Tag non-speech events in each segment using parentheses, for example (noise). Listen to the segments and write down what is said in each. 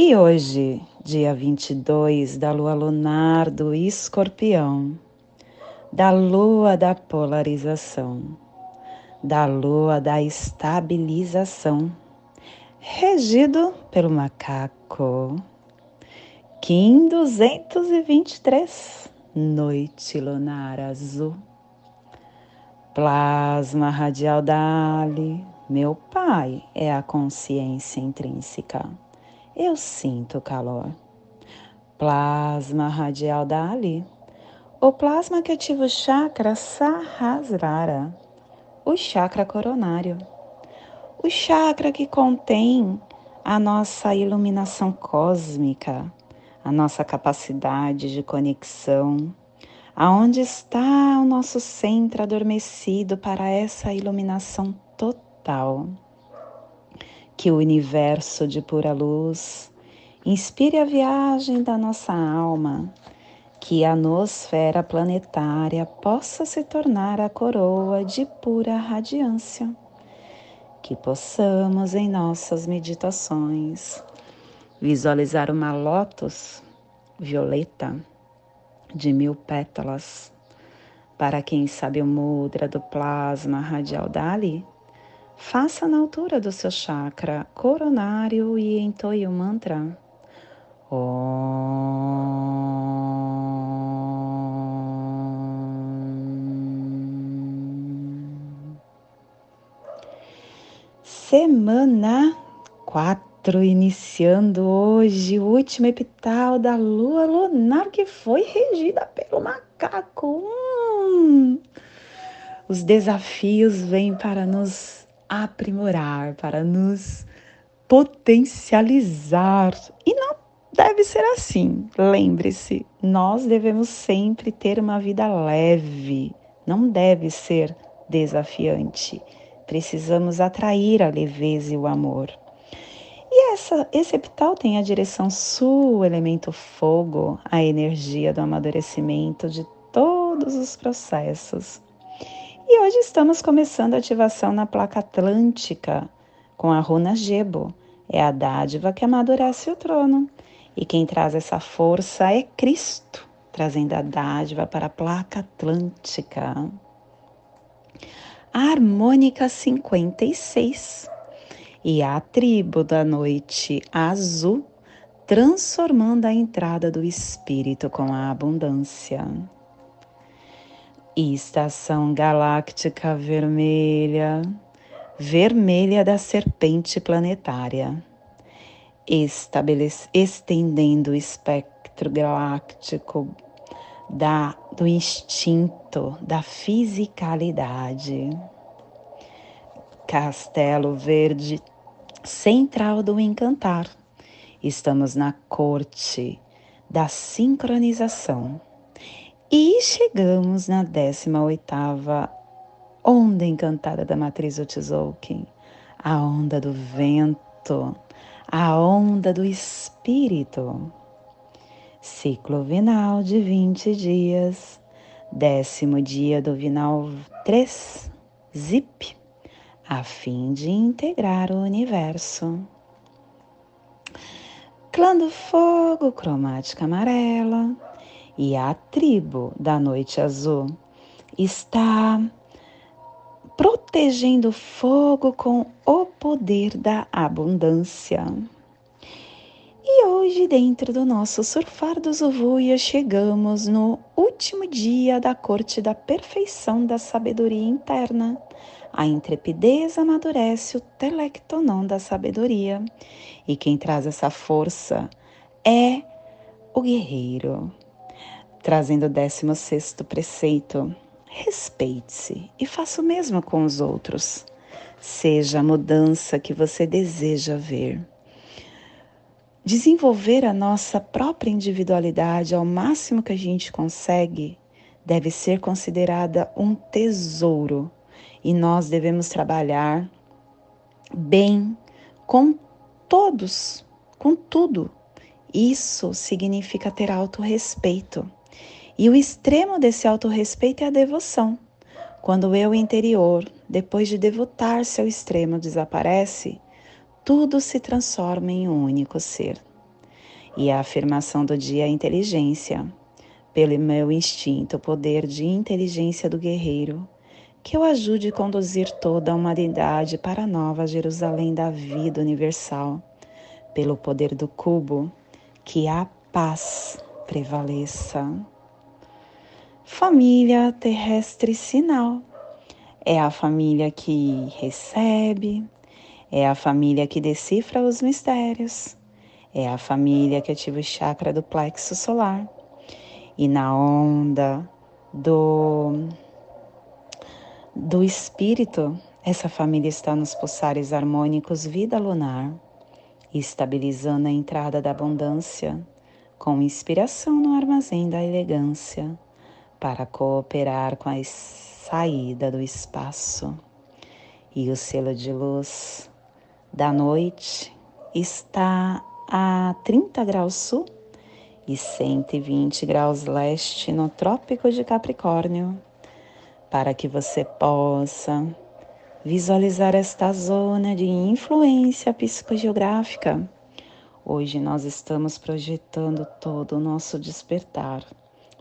E hoje, dia 22 da lua lunar do escorpião, da lua da polarização, da lua da estabilização, regido pelo macaco. Kim 223, noite lunar azul. Plasma radial Dali, meu pai é a consciência intrínseca. Eu sinto calor. Plasma radial Dali, o plasma que ativa o chakra Sahasrara, o chakra coronário. O chakra que contém a nossa iluminação cósmica, a nossa capacidade de conexão Aonde está o nosso centro adormecido para essa iluminação total? Que o universo de pura luz inspire a viagem da nossa alma, que a nosfera planetária possa se tornar a coroa de pura radiância, que possamos em nossas meditações visualizar uma lótus violeta de mil pétalas. Para quem sabe o mudra do plasma radial Dali, faça na altura do seu chakra coronário e entoie o mantra. Om. Semana 4 iniciando hoje o último epital da lua lunar que foi regida pelo macaco. Hum. Os desafios vêm para nos aprimorar, para nos potencializar. E não deve ser assim. Lembre-se, nós devemos sempre ter uma vida leve, não deve ser desafiante. Precisamos atrair a leveza e o amor. E essa, esse epital tem a direção sul, o elemento fogo, a energia do amadurecimento de todos os processos. E hoje estamos começando a ativação na placa atlântica com a runa Gebo. É a dádiva que amadurece o trono. E quem traz essa força é Cristo, trazendo a dádiva para a placa atlântica. A harmônica 56 e a tribo da noite azul, transformando a entrada do espírito com a abundância. Estação galáctica vermelha, vermelha da serpente planetária, estendendo o espectro galáctico da, do instinto, da fisicalidade. Castelo Verde central do encantar. Estamos na corte da sincronização e chegamos na 18ª onda encantada da matriz Otzolk'in, a onda do vento, a onda do espírito. Ciclo vinal de 20 dias, décimo dia do vinal 3, zip a fim de integrar o universo. Clã do fogo, cromática amarela, e a tribo da noite azul está protegendo o fogo com o poder da abundância. E hoje, dentro do nosso surfar do Zuvuia, chegamos no último dia da corte da perfeição da sabedoria interna a intrepidez amadurece o telectonon da sabedoria, e quem traz essa força é o guerreiro. Trazendo o 16 preceito, respeite-se e faça o mesmo com os outros. Seja a mudança que você deseja ver. Desenvolver a nossa própria individualidade ao máximo que a gente consegue deve ser considerada um tesouro e nós devemos trabalhar bem com todos, com tudo. Isso significa ter autorrespeito. E o extremo desse autorrespeito é a devoção. Quando o eu interior, depois de devotar-se ao extremo, desaparece, tudo se transforma em um único ser. E a afirmação do dia é inteligência, pelo meu instinto, poder de inteligência do guerreiro, que eu ajude a conduzir toda a humanidade para a nova Jerusalém da vida universal, pelo poder do cubo, que a paz prevaleça. Família terrestre sinal é a família que recebe, é a família que decifra os mistérios, é a família que ativa o chakra do plexo solar. E na onda do do espírito, essa família está nos pulsares harmônicos vida lunar, estabilizando a entrada da abundância com inspiração no armazém da elegância para cooperar com a saída do espaço. E o selo de luz da noite está a 30 graus sul e 120 graus leste no Trópico de Capricórnio para que você possa visualizar esta zona de influência psicogeográfica. Hoje nós estamos projetando todo o nosso despertar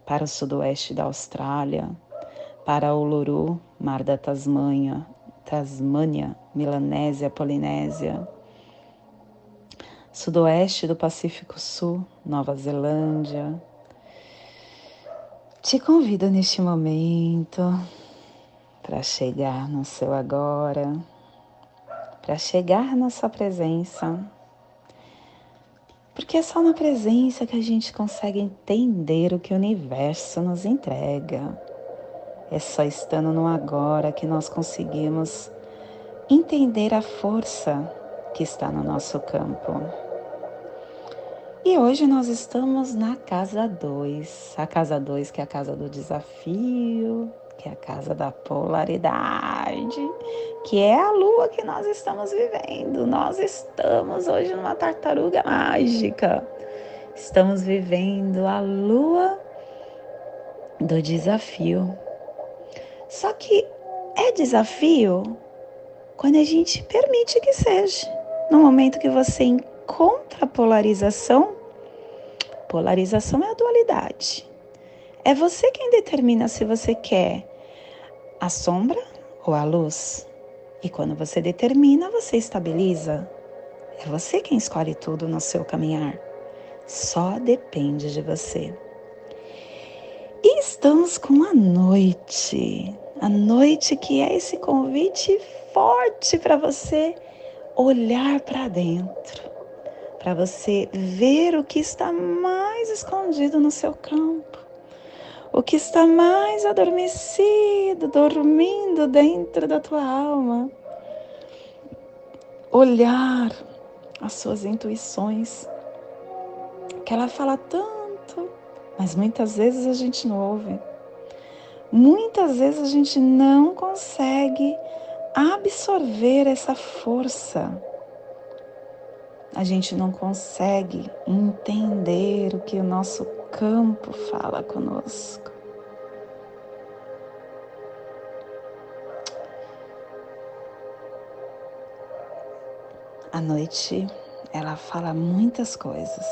para o sudoeste da Austrália, para Uluru, Mar da Tasmanha, Tasmânia, Melanésia, Polinésia, sudoeste do Pacífico Sul, Nova Zelândia, te convido neste momento para chegar no seu agora, para chegar na sua presença, porque é só na presença que a gente consegue entender o que o universo nos entrega. É só estando no agora que nós conseguimos entender a força que está no nosso campo. E hoje nós estamos na casa 2, a casa 2 que é a casa do desafio, que é a casa da polaridade, que é a lua que nós estamos vivendo. Nós estamos hoje numa tartaruga mágica. Estamos vivendo a lua do desafio. Só que é desafio quando a gente permite que seja. No momento que você encontra a polarização, Polarização é a dualidade. É você quem determina se você quer a sombra ou a luz. E quando você determina, você estabiliza. É você quem escolhe tudo no seu caminhar. Só depende de você. E estamos com a noite. A noite que é esse convite forte para você olhar para dentro para você ver o que está mais escondido no seu campo, o que está mais adormecido, dormindo dentro da tua alma. Olhar as suas intuições, que ela fala tanto, mas muitas vezes a gente não ouve. Muitas vezes a gente não consegue absorver essa força a gente não consegue entender o que o nosso campo fala conosco. A noite ela fala muitas coisas.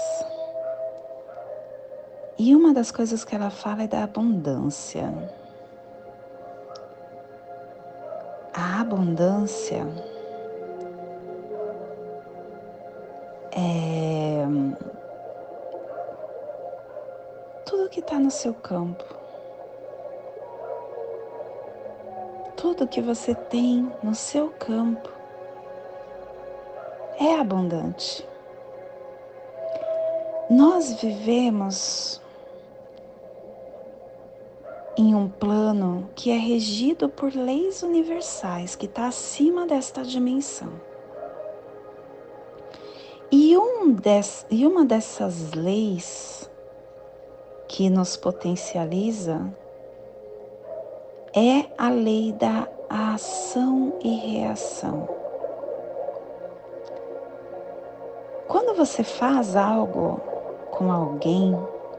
E uma das coisas que ela fala é da abundância. A abundância é, tudo que está no seu campo, tudo que você tem no seu campo é abundante. Nós vivemos em um plano que é regido por leis universais, que está acima desta dimensão. Des, e uma dessas leis que nos potencializa é a lei da ação e reação. Quando você faz algo com alguém,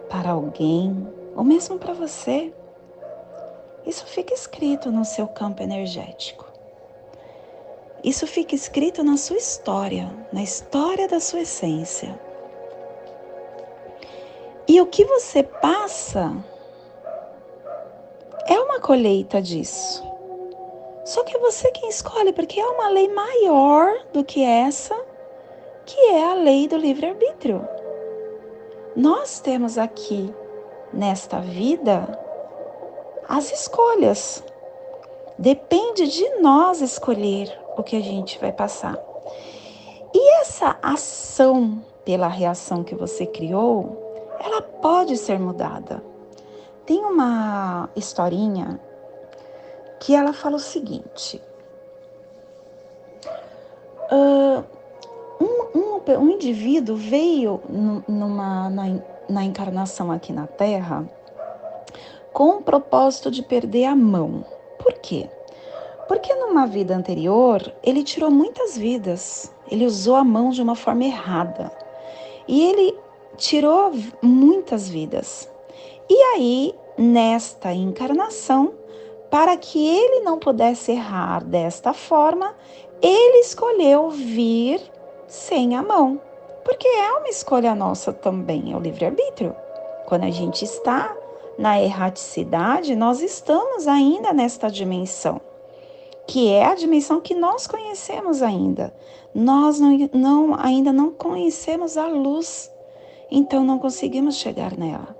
para alguém, ou mesmo para você, isso fica escrito no seu campo energético. Isso fica escrito na sua história, na história da sua essência. E o que você passa é uma colheita disso. Só que é você quem escolhe, porque é uma lei maior do que essa, que é a lei do livre-arbítrio. Nós temos aqui, nesta vida, as escolhas. Depende de nós escolher o que a gente vai passar. E essa ação pela reação que você criou, ela pode ser mudada. Tem uma historinha que ela fala o seguinte: uh, um, um, um, indivíduo veio numa, na, na encarnação aqui na Terra com o propósito de perder a mão. Por quê? Porque numa vida anterior ele tirou muitas vidas, ele usou a mão de uma forma errada e ele tirou muitas vidas. E aí, nesta encarnação, para que ele não pudesse errar desta forma, ele escolheu vir sem a mão, porque é uma escolha nossa também, é o livre-arbítrio. Quando a gente está na erraticidade, nós estamos ainda nesta dimensão que é a dimensão que nós conhecemos ainda. Nós não, não, ainda não conhecemos a luz, então não conseguimos chegar nela.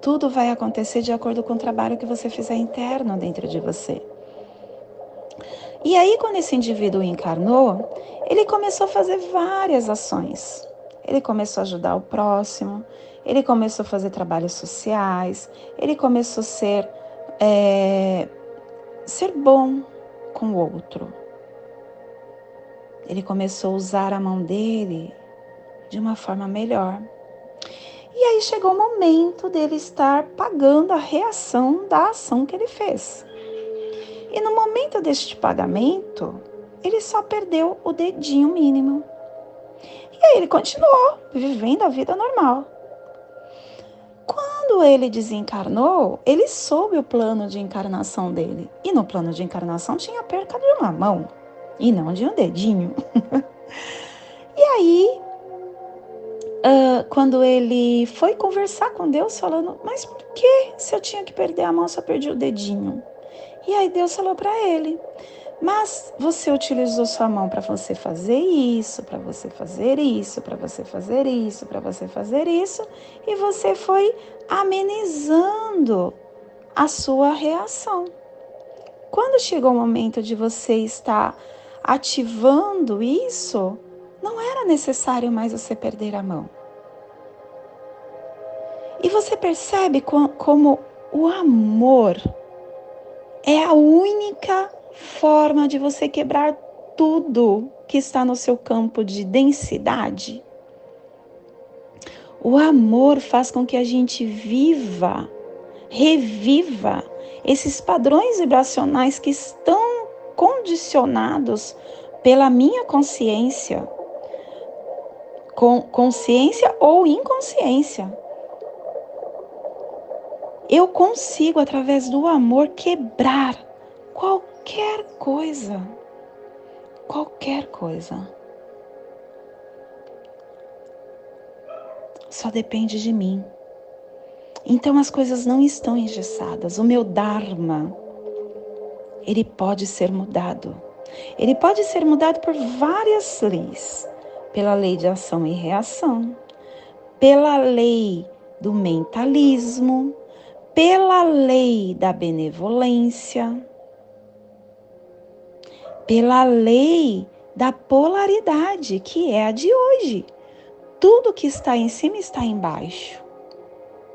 Tudo vai acontecer de acordo com o trabalho que você fizer interno dentro de você. E aí, quando esse indivíduo encarnou, ele começou a fazer várias ações. Ele começou a ajudar o próximo, ele começou a fazer trabalhos sociais, ele começou a ser, é, ser bom, com o outro. Ele começou a usar a mão dele de uma forma melhor. E aí chegou o momento dele estar pagando a reação da ação que ele fez. E no momento deste pagamento, ele só perdeu o dedinho mínimo. E aí ele continuou vivendo a vida normal. Quando ele desencarnou, ele soube o plano de encarnação dele. E no plano de encarnação tinha perca de uma mão e não de um dedinho. (laughs) e aí, uh, quando ele foi conversar com Deus, falando: Mas por que se eu tinha que perder a mão, só perdi o dedinho? E aí Deus falou para ele: mas você utilizou sua mão para você fazer isso, para você fazer isso, para você fazer isso, para você fazer isso, e você foi amenizando a sua reação. Quando chegou o momento de você estar ativando isso, não era necessário mais você perder a mão. E você percebe como o amor é a única forma de você quebrar tudo que está no seu campo de densidade. O amor faz com que a gente viva, reviva esses padrões vibracionais que estão condicionados pela minha consciência, com consciência ou inconsciência. Eu consigo, através do amor, quebrar qualquer qualquer coisa, qualquer coisa. Só depende de mim. Então as coisas não estão engessadas. O meu Dharma, ele pode ser mudado. Ele pode ser mudado por várias leis. Pela lei de ação e reação, pela lei do mentalismo, pela lei da benevolência, pela lei da polaridade, que é a de hoje. Tudo que está em cima está embaixo.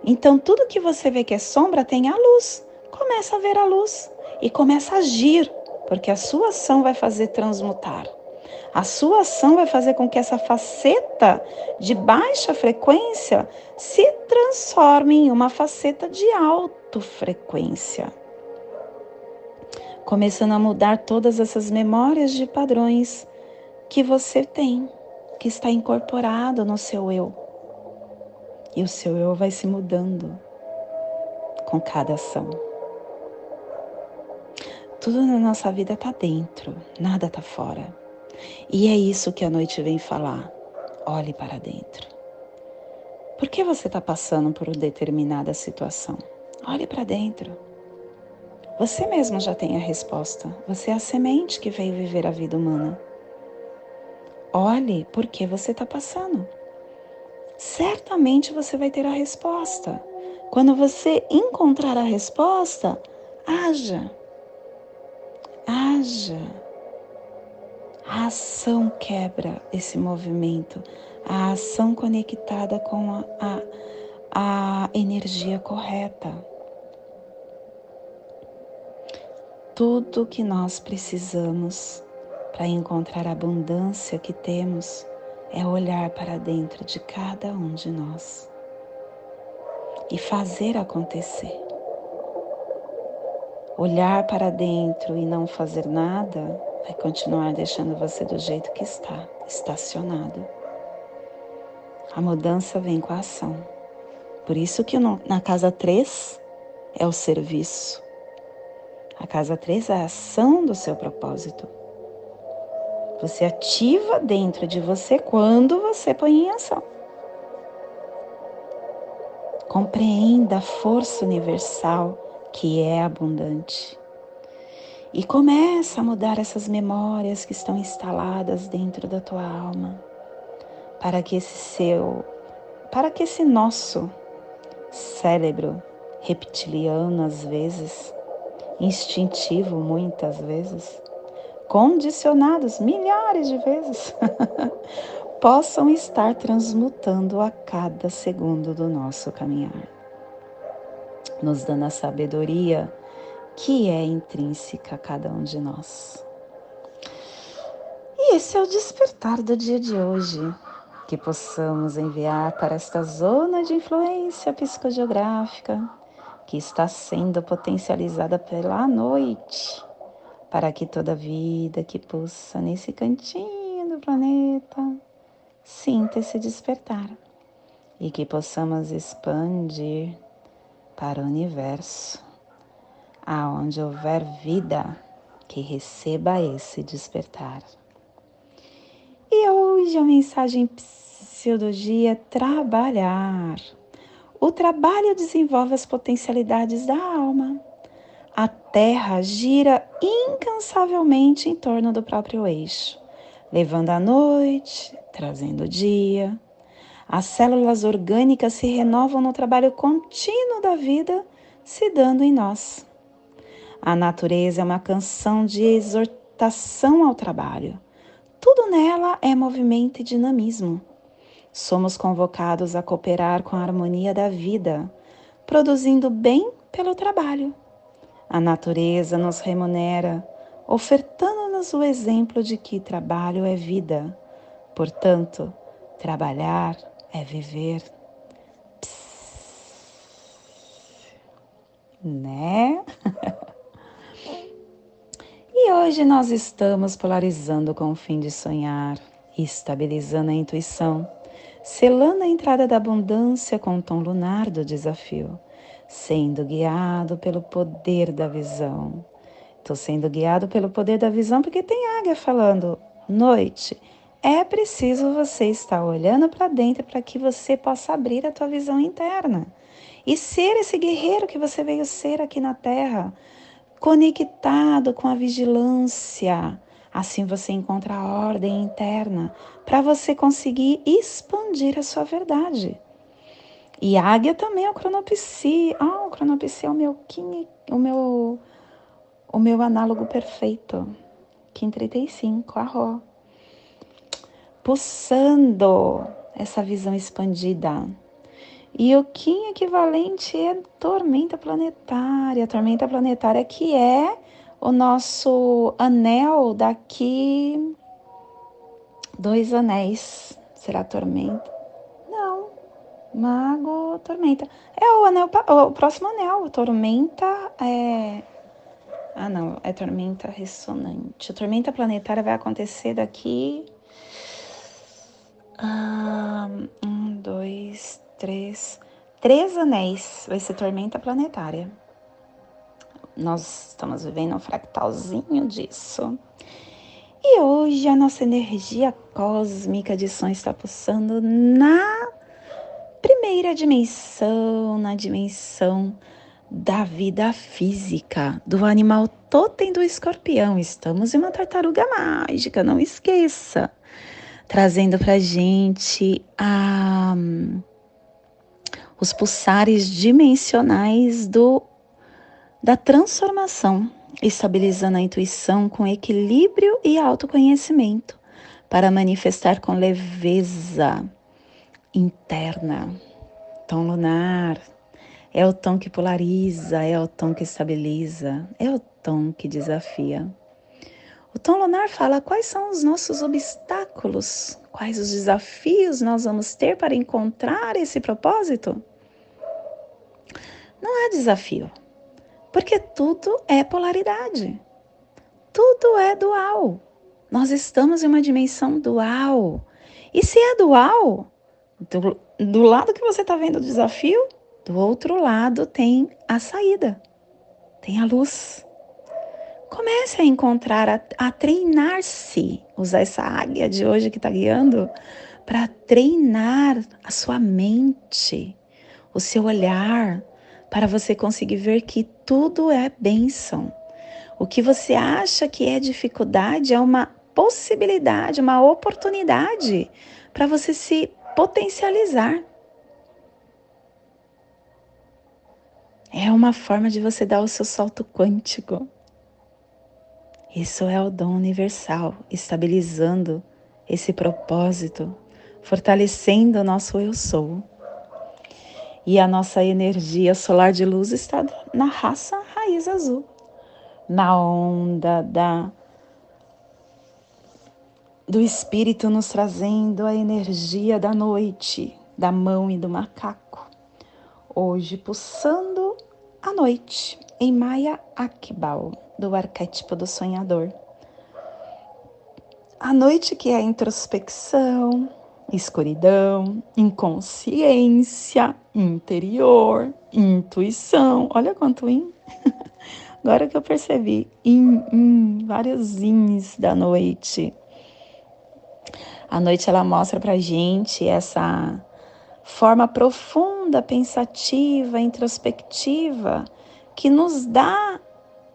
Então, tudo que você vê que é sombra tem a luz. Começa a ver a luz e começa a agir, porque a sua ação vai fazer transmutar. A sua ação vai fazer com que essa faceta de baixa frequência se transforme em uma faceta de alta frequência. Começando a mudar todas essas memórias de padrões que você tem, que está incorporado no seu eu. E o seu eu vai se mudando com cada ação. Tudo na nossa vida está dentro, nada está fora. E é isso que a noite vem falar. Olhe para dentro. Por que você está passando por determinada situação? Olhe para dentro. Você mesmo já tem a resposta. Você é a semente que veio viver a vida humana. Olhe por que você está passando. Certamente você vai ter a resposta. Quando você encontrar a resposta, haja. Haja. A ação quebra esse movimento, a ação conectada com a, a, a energia correta. Tudo que nós precisamos para encontrar a abundância que temos é olhar para dentro de cada um de nós e fazer acontecer. Olhar para dentro e não fazer nada vai continuar deixando você do jeito que está, estacionado. A mudança vem com a ação. Por isso que na casa 3 é o serviço. A casa 3 é a ação do seu propósito. Você ativa dentro de você quando você põe em ação. Compreenda a força universal que é abundante. E começa a mudar essas memórias que estão instaladas dentro da tua alma, para que esse seu, para que esse nosso cérebro reptiliano às vezes, instintivo muitas vezes, condicionados milhares de vezes, (laughs) possam estar transmutando a cada segundo do nosso caminhar, nos dando a sabedoria que é intrínseca a cada um de nós. E esse é o despertar do dia de hoje, que possamos enviar para esta zona de influência psicogeográfica que está sendo potencializada pela noite, para que toda vida que pulsa nesse cantinho do planeta sinta esse despertar e que possamos expandir para o universo, aonde houver vida que receba esse despertar. E hoje a mensagem é trabalhar. O trabalho desenvolve as potencialidades da alma. A Terra gira incansavelmente em torno do próprio eixo, levando a noite, trazendo o dia. As células orgânicas se renovam no trabalho contínuo da vida se dando em nós. A natureza é uma canção de exortação ao trabalho. Tudo nela é movimento e dinamismo. Somos convocados a cooperar com a harmonia da vida, produzindo bem pelo trabalho. A natureza nos remunera, ofertando-nos o exemplo de que trabalho é vida Portanto, trabalhar é viver. Né? (laughs) e hoje nós estamos polarizando com o fim de sonhar, estabilizando a intuição, selando a entrada da abundância com o tom lunar do desafio, sendo guiado pelo poder da visão. Estou sendo guiado pelo poder da visão porque tem águia falando: noite é preciso você estar olhando para dentro para que você possa abrir a tua visão interna e ser esse guerreiro que você veio ser aqui na Terra, conectado com a vigilância. Assim você encontra a ordem interna para você conseguir expandir a sua verdade. E águia também é o cronopsi. Ah, o cronopsi é o meu kim, o meu o meu análogo perfeito. Kim 35, arro pulsando essa visão expandida. E o Kim equivalente é tormenta planetária, a tormenta planetária que é o nosso anel daqui Dois anéis. Será tormenta? Não. Mago, tormenta. É o anel, o próximo anel. Tormenta é. Ah, não. É tormenta ressonante. A tormenta planetária vai acontecer daqui. Ah, um, dois, três. Três anéis. Vai ser tormenta planetária. Nós estamos vivendo um fractalzinho disso. E hoje a nossa energia cósmica de som está pulsando na primeira dimensão, na dimensão da vida física, do animal totem do escorpião. Estamos em uma tartaruga mágica, não esqueça. Trazendo pra gente a, os pulsares dimensionais do da transformação, estabilizando a intuição com equilíbrio e autoconhecimento, para manifestar com leveza interna. Tom lunar é o tom que polariza, é o tom que estabiliza, é o tom que desafia. O tom lunar fala quais são os nossos obstáculos, quais os desafios nós vamos ter para encontrar esse propósito. Não há desafio, porque tudo é polaridade. Tudo é dual. Nós estamos em uma dimensão dual. E se é dual, do, do lado que você está vendo o desafio, do outro lado tem a saída, tem a luz. Comece a encontrar, a, a treinar-se, usar essa águia de hoje que está guiando, para treinar a sua mente, o seu olhar, para você conseguir ver que tudo é bênção. O que você acha que é dificuldade é uma possibilidade, uma oportunidade para você se potencializar. É uma forma de você dar o seu salto quântico. Isso é o dom universal, estabilizando esse propósito, fortalecendo o nosso eu sou. E a nossa energia solar de luz está na raça raiz azul, na onda da do espírito nos trazendo a energia da noite, da mão e do macaco. Hoje pulsando a noite em Maya Akbal, do arquétipo do sonhador. A noite que é a introspecção, escuridão, inconsciência, interior, intuição. Olha quanto in. (laughs) Agora que eu percebi, in, in, vários ins da noite. A noite ela mostra pra gente essa forma profunda, pensativa, introspectiva que nos dá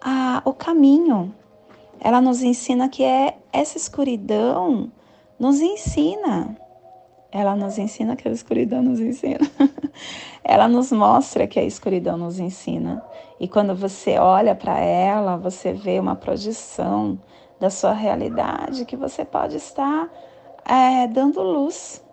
a, o caminho. Ela nos ensina que é essa escuridão nos ensina ela nos ensina que a escuridão nos ensina. (laughs) ela nos mostra que a escuridão nos ensina. E quando você olha para ela, você vê uma projeção da sua realidade que você pode estar é, dando luz.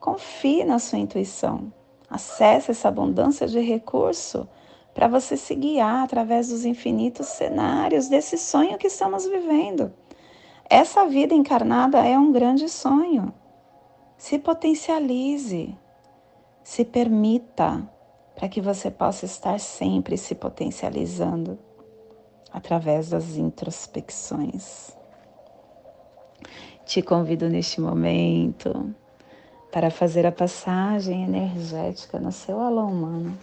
Confie na sua intuição. Acesse essa abundância de recurso para você se guiar através dos infinitos cenários desse sonho que estamos vivendo. Essa vida encarnada é um grande sonho. Se potencialize, se permita para que você possa estar sempre se potencializando através das introspecções. Te convido neste momento para fazer a passagem energética no seu alô humano,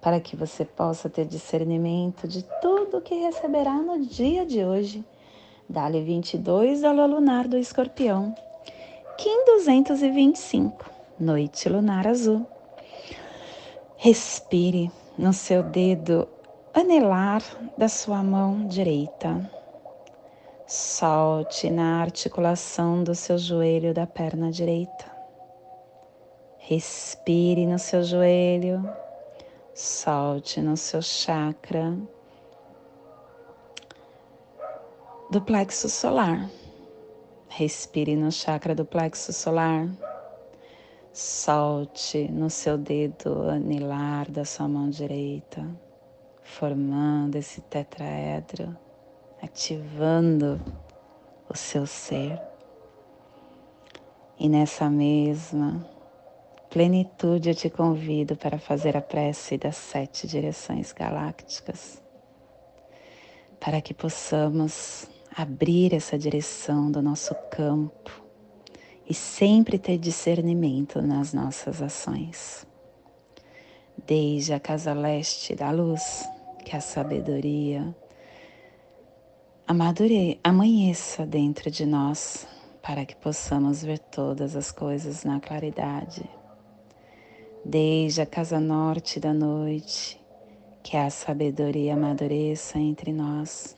para que você possa ter discernimento de tudo que receberá no dia de hoje. Dali 22 da lua lunar do escorpião Kim 225, Noite Lunar Azul. Respire no seu dedo anelar da sua mão direita. Solte na articulação do seu joelho da perna direita. Respire no seu joelho. Solte no seu chakra do plexo solar. Respire no chakra do plexo solar. Solte no seu dedo anilar da sua mão direita, formando esse tetraedro, ativando o seu ser. E nessa mesma plenitude eu te convido para fazer a prece das sete direções galácticas, para que possamos abrir essa direção do nosso campo e sempre ter discernimento nas nossas ações. Desde a casa leste da luz, que a sabedoria amadure, amanheça dentro de nós, para que possamos ver todas as coisas na claridade. Desde a casa norte da noite, que a sabedoria amadureça entre nós,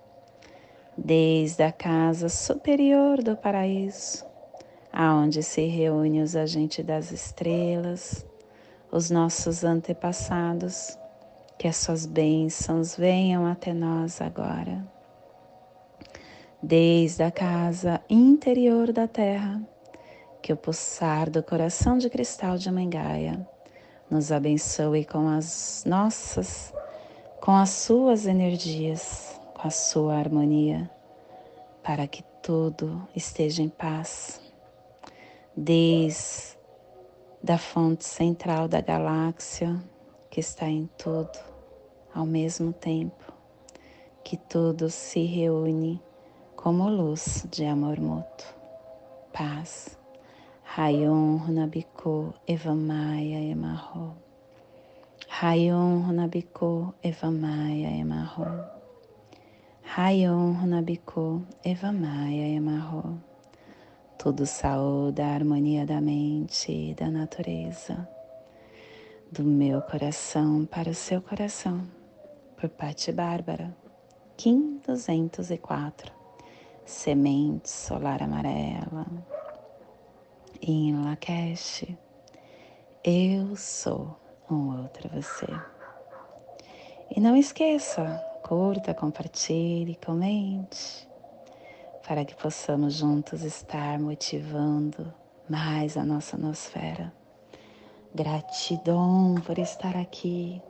desde a casa superior do paraíso, aonde se reúnem os agentes das estrelas, os nossos antepassados, que as suas bênçãos venham até nós agora. Desde a casa interior da terra, que o pulsar do coração de cristal de Mangaia nos abençoe com as nossas, com as suas energias com a sua harmonia, para que tudo esteja em paz. Desde da fonte central da galáxia, que está em tudo ao mesmo tempo, que tudo se reúne como luz de amor mútuo. Paz. Rayon Runabiko Evamaya Emarro. Rayon Runabiko Evamaya Emarro. Rayon Runabiko Evamaya Emarro. Tudo saúde a harmonia da mente e da natureza. Do meu coração para o seu coração. Por Pati Bárbara. Kim 204. Semente solar amarela. Em Lakesh. Eu sou um outro você. E não esqueça, curta, compartilhe, comente, para que possamos juntos estar motivando mais a nossa nosfera. Gratidão por estar aqui.